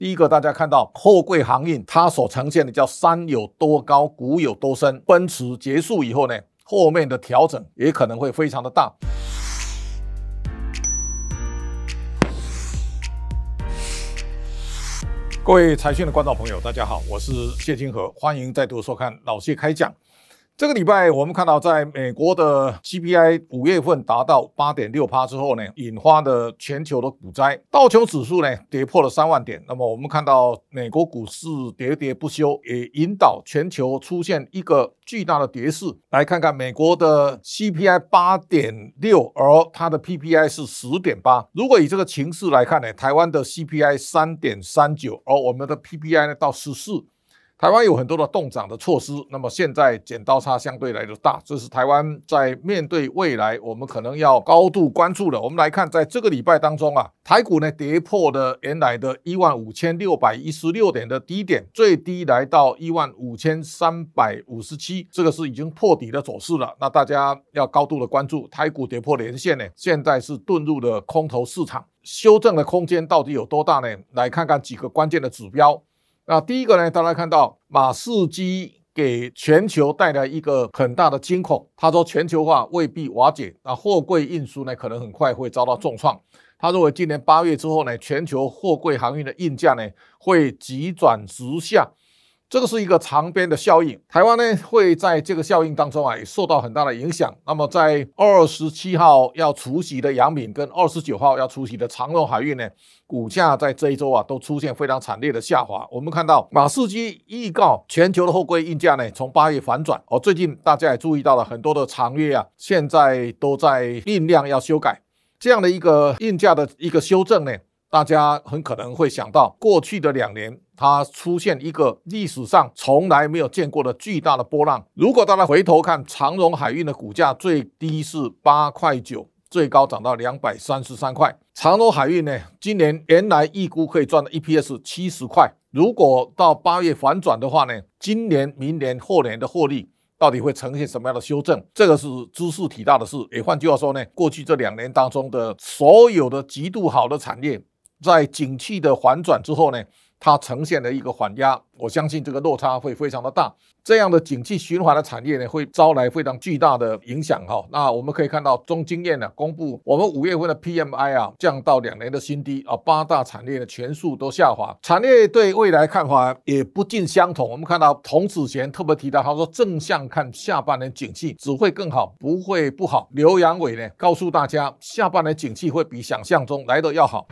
第一个，大家看到货柜航运它所呈现的叫山有多高，谷有多深。奔驰结束以后呢，后面的调整也可能会非常的大。各位财讯的观众朋友，大家好，我是谢金河，欢迎再度收看老谢开讲。这个礼拜，我们看到，在美国的 CPI 五月份达到八点六趴之后呢，引发的全球的股灾，道琼指数呢跌破了三万点。那么，我们看到美国股市喋喋不休，也引导全球出现一个巨大的跌势。来看看美国的 CPI 八点六，而它的 PPI 是十点八。如果以这个情势来看呢，台湾的 CPI 三点三九，而我们的 PPI 呢到十四。台湾有很多的动涨的措施，那么现在剪刀差相对来的大，这是台湾在面对未来我们可能要高度关注的。我们来看，在这个礼拜当中啊，台股呢跌破了原来的一万五千六百一十六点的低点，最低来到一万五千三百五十七，这个是已经破底的走势了。那大家要高度的关注，台股跌破连线呢，现在是遁入了空头市场，修正的空间到底有多大呢？来看看几个关键的指标。那第一个呢，大家看到马士基给全球带来一个很大的惊恐。他说全球化未必瓦解，那货柜运输呢可能很快会遭到重创。他认为今年八月之后呢，全球货柜航运的运价呢会急转直下。这个是一个长边的效应，台湾呢会在这个效应当中啊也受到很大的影响。那么在二十七号要出席的杨敏跟二十九号要出席的长荣海运呢，股价在这一周啊都出现非常惨烈的下滑。我们看到马士基预告全球的货柜运价呢从八月反转，哦，最近大家也注意到了很多的长约啊，现在都在酝酿要修改这样的一个运价的一个修正呢。大家很可能会想到，过去的两年它出现一个历史上从来没有见过的巨大的波浪。如果大家回头看长荣海运的股价，最低是八块九，最高涨到两百三十三块。长荣海运呢，今年原来预估可以赚的 EPS 七十块，如果到八月反转的话呢，今年、明年、后年的获利到底会呈现什么样的修正？这个是知识体大的事。也换句话说呢，过去这两年当中的所有的极度好的产业。在景气的反转之后呢，它呈现了一个缓压，我相信这个落差会非常的大。这样的景气循环的产业呢，会招来非常巨大的影响哈。那我们可以看到中经验呢公布，我们五月份的 PMI 啊降到两年的新低啊，八大产业的全数都下滑，产业对未来看法也不尽相同。我们看到童子贤特别提到，他说正向看下半年景气只会更好，不会不好。刘阳伟呢告诉大家，下半年景气会比想象中来的要好。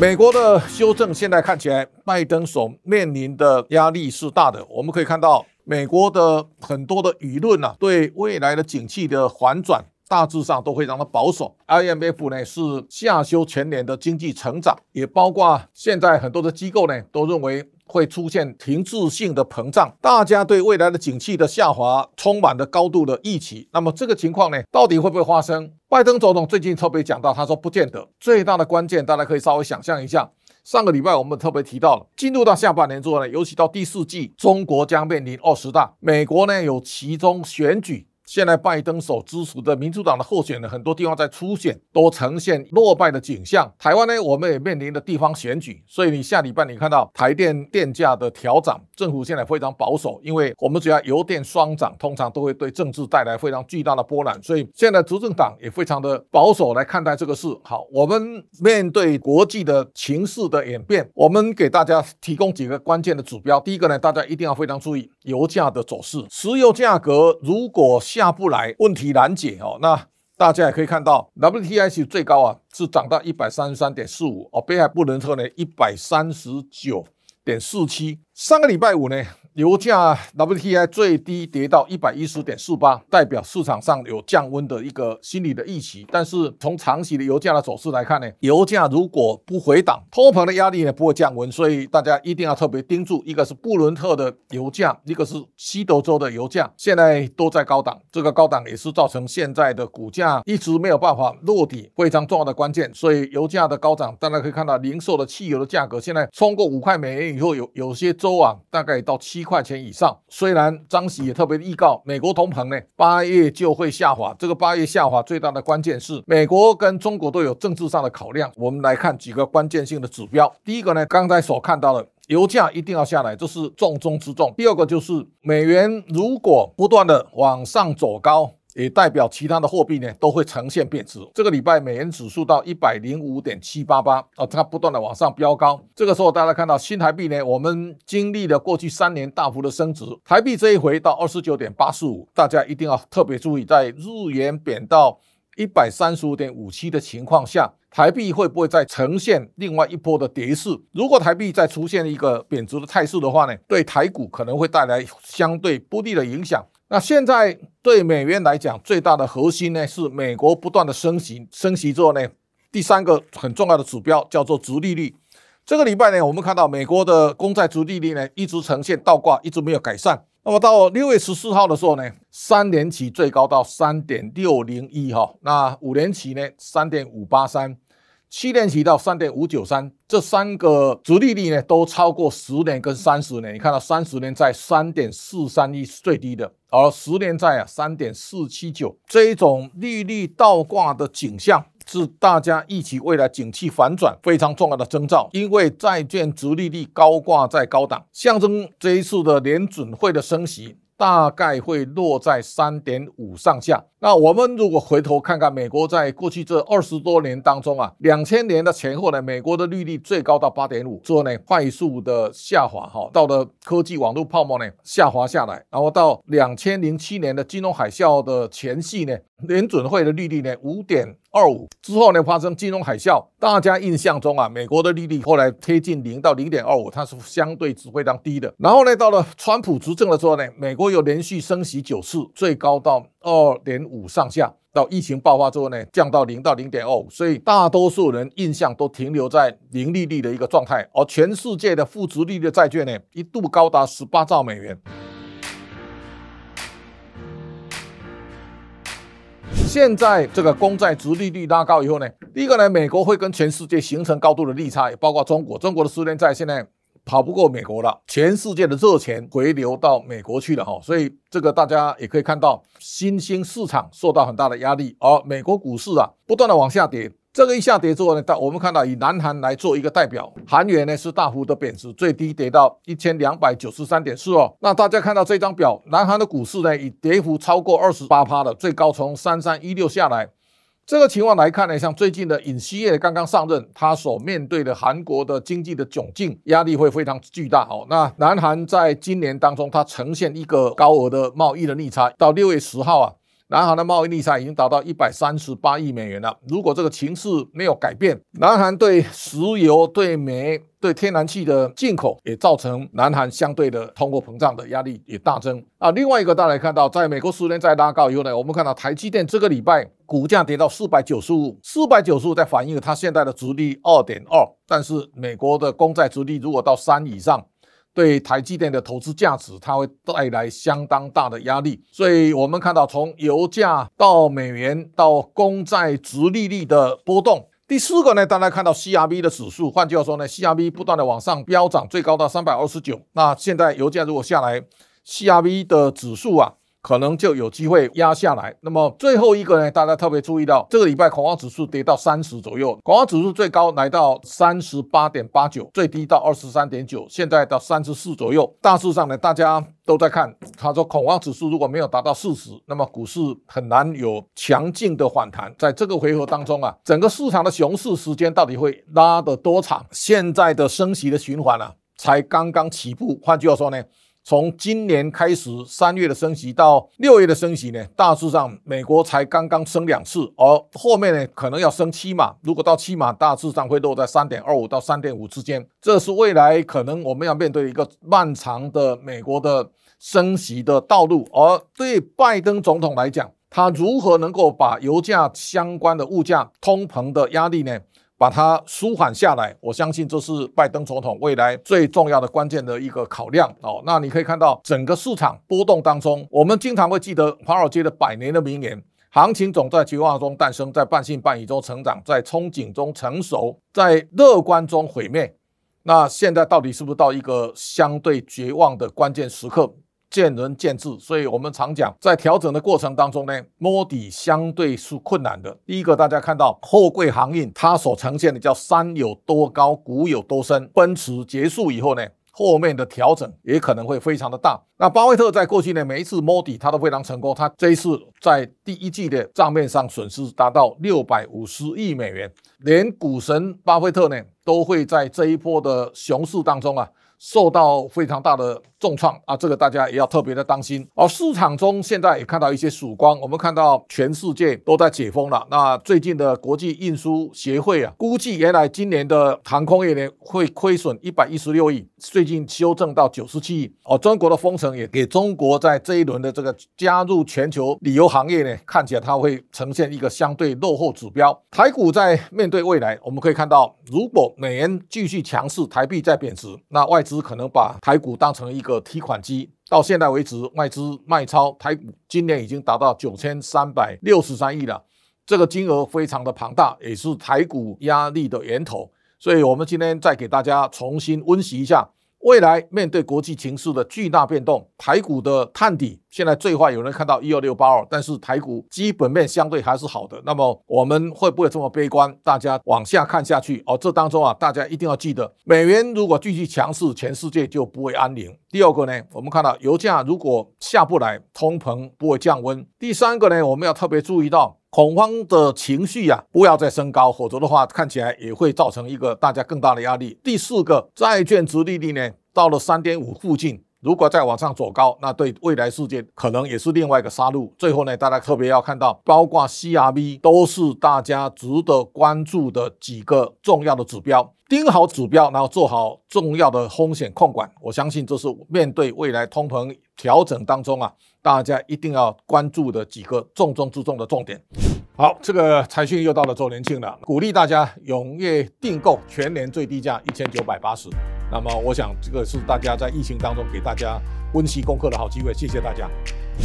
美国的修正现在看起来，拜登所面临的压力是大的。我们可以看到，美国的很多的舆论啊，对未来的景气的反转，大致上都非常的保守。IMF 呢是下修全年的经济成长，也包括现在很多的机构呢都认为。会出现停滞性的膨胀，大家对未来的景气的下滑充满了高度的预期。那么这个情况呢，到底会不会发生？拜登总统最近特别讲到，他说不见得。最大的关键，大家可以稍微想象一下。上个礼拜我们特别提到了，进入到下半年之后呢，尤其到第四季，中国将面临二十大，美国呢有其中选举。现在拜登所支持的民主党的候选人，很多地方在初选都呈现落败的景象。台湾呢，我们也面临的地方选举，所以你下礼拜你看到台电电价的调涨，政府现在非常保守，因为我们只要油电双涨，通常都会对政治带来非常巨大的波澜，所以现在执政党也非常的保守来看待这个事。好，我们面对国际的情势的演变，我们给大家提供几个关键的指标。第一个呢，大家一定要非常注意油价的走势，石油价格如果。下不来，问题难解哦。那大家也可以看到，WTI 是最高啊，是涨到一百三十三点四五哦，北海布伦特呢一百三十九点四七。上个礼拜五呢。油价 WTI 最低跌到一百一十点四八，代表市场上有降温的一个心理的预期。但是从长期的油价的走势来看呢，油价如果不回档，通膨的压力呢不会降温，所以大家一定要特别盯住，一个是布伦特的油价，一个是西德州的油价，现在都在高档，这个高档也是造成现在的股价一直没有办法落底非常重要的关键。所以油价的高涨，大家可以看到零售的汽油的价格现在冲过五块美元以后，有有些州啊大概到七。块钱以上。虽然张喜也特别预告，美国通膨呢八月就会下滑。这个八月下滑最大的关键是美国跟中国都有政治上的考量。我们来看几个关键性的指标。第一个呢，刚才所看到的。油价一定要下来，这是重中之重。第二个就是美元如果不断的往上走高，也代表其他的货币呢都会呈现贬值。这个礼拜美元指数到一百零五点七八八啊，它不断的往上飙高。这个时候大家看到新台币呢，我们经历了过去三年大幅的升值，台币这一回到二十九点八四五，大家一定要特别注意，在日元贬到一百三十五点五七的情况下。台币会不会再呈现另外一波的跌势？如果台币再出现一个贬值的态势的话呢，对台股可能会带来相对不利的影响。那现在对美元来讲，最大的核心呢是美国不断的升息，升息之后呢，第三个很重要的指标叫做殖利率。这个礼拜呢，我们看到美国的公债殖利率呢一直呈现倒挂，一直没有改善。那么到六月十四号的时候呢，三年期最高到三点六零一哈，那五年期呢三点五八三，七年期到三点五九三，这三个殖利率呢都超过十年跟三十年。你看到三十年在三点四三一是最低的，而十年债啊三点四七九，这一种利率倒挂的景象。是大家一起未来景气反转非常重要的征兆，因为债券殖利率高挂在高档，象征这一次的联准会的升息。大概会落在三点五上下。那我们如果回头看看美国在过去这二十多年当中啊，两千年的前后呢，美国的利率最高到八点五，之后呢快速的下滑哈，到了科技网络泡沫呢下滑下来，然后到两千零七年的金融海啸的前夕呢，联准会的利率呢五点二五，之后呢发生金融海啸，大家印象中啊，美国的利率后来贴近零到零点二五，它是相对值非常低的。然后呢，到了川普执政的时候呢，美国又连续升息九次，最高到二点五上下。到疫情爆发之后呢，降到零到零点二五，所以大多数人印象都停留在零利率的一个状态。而全世界的负值利率债券呢，一度高达十八兆美元。现在这个公债值利率拉高以后呢，第一个呢，美国会跟全世界形成高度的利差，也包括中国，中国的十年债现在。跑不过美国了，全世界的热钱回流到美国去了哈，所以这个大家也可以看到，新兴市场受到很大的压力，而美国股市啊不断的往下跌，这个一下跌之后呢，到我们看到以南韩来做一个代表，韩元呢是大幅的贬值，最低跌到一千两百九十三点四哦。那大家看到这张表，南韩的股市呢已跌幅超过二十八趴了，最高从三三一六下来。这个情况来看呢，像最近的尹锡悦刚刚上任，他所面对的韩国的经济的窘境压力会非常巨大哦。那南韩在今年当中，它呈现一个高额的贸易的逆差，到六月十号啊，南韩的贸易逆差已经达到一百三十八亿美元了。如果这个情势没有改变，南韩对石油、对煤。对天然气的进口也造成南韩相对的通货膨胀的压力也大增啊。另外一个大家看到，在美国十年债拉高以后呢，我们看到台积电这个礼拜股价跌到四百九十五，四百九十五在反映它现在的殖利二点二，但是美国的公债殖利如果到三以上，对台积电的投资价值它会带来相当大的压力。所以我们看到从油价到美元到公债殖利率的波动。第四个呢，大家看到 CRV 的指数，换句话说呢，CRV 不断的往上飙涨，最高到三百二十九。那现在油价如果下来，CRV 的指数啊。可能就有机会压下来。那么最后一个呢？大家特别注意到，这个礼拜恐慌指数跌到三十左右，恐慌指数最高来到三十八点八九，最低到二十三点九，现在到三十四左右。大致上呢，大家都在看，他说恐慌指数如果没有达到四十，那么股市很难有强劲的反弹。在这个回合当中啊，整个市场的熊市时间到底会拉得多长？现在的升息的循环啊，才刚刚起步。换句话说呢？从今年开始，三月的升息到六月的升息呢，大致上美国才刚刚升两次，而后面呢可能要升七码。如果到七码，大致上会落在三点二五到三点五之间。这是未来可能我们要面对一个漫长的美国的升息的道路。而对拜登总统来讲，他如何能够把油价相关的物价通膨的压力呢？把它舒缓下来，我相信这是拜登总统未来最重要的关键的一个考量哦。那你可以看到整个市场波动当中，我们经常会记得华尔街的百年的名言：行情总在绝望中诞生，在半信半疑中成长，在憧憬中成熟，在乐观中毁灭。那现在到底是不是到一个相对绝望的关键时刻？见仁见智，所以我们常讲，在调整的过程当中呢，摸底相对是困难的。第一个，大家看到货柜行业它所呈现的叫山有多高，谷有多深。奔驰结束以后呢，后面的调整也可能会非常的大。那巴菲特在过去呢，每一次摸底他都非常成功。他这一次在第一季的账面上损失达到六百五十亿美元，连股神巴菲特呢，都会在这一波的熊市当中啊。受到非常大的重创啊，这个大家也要特别的当心。而市场中现在也看到一些曙光，我们看到全世界都在解封了。那最近的国际运输协会啊，估计原来今年的航空业呢会亏损一百一十六亿，最近修正到九十七亿。哦，中国的封城也给中国在这一轮的这个加入全球旅游行业呢，看起来它会呈现一个相对落后指标。台股在面对未来，我们可以看到，如果美元继续强势，台币在贬值，那外资可能把台股当成一个个提款机，到现在为止，外资卖超台股今年已经达到九千三百六十三亿了，这个金额非常的庞大，也是台股压力的源头。所以，我们今天再给大家重新温习一下。未来面对国际情势的巨大变动，台股的探底现在最坏有人看到一二六八二，但是台股基本面相对还是好的。那么我们会不会这么悲观？大家往下看下去哦。这当中啊，大家一定要记得，美元如果继续强势，全世界就不会安宁。第二个呢，我们看到油价如果下不来，通膨不会降温。第三个呢，我们要特别注意到。恐慌的情绪呀，不要再升高，否则的话，看起来也会造成一个大家更大的压力。第四个，债券值利率呢，到了三点五附近，如果再往上走高，那对未来世界可能也是另外一个杀戮。最后呢，大家特别要看到，包括 CRB 都是大家值得关注的几个重要的指标，盯好指标，然后做好重要的风险控管。我相信这是面对未来通膨调整当中啊。大家一定要关注的几个重中之重的重点。好，这个财讯又到了周年庆了，鼓励大家踊跃订购，全年最低价一千九百八十。那么，我想这个是大家在疫情当中给大家温习功课的好机会，谢谢大家。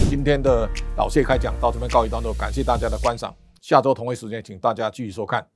今天的老谢开讲到这边告一段落，感谢大家的观赏。下周同一时间，请大家继续收看。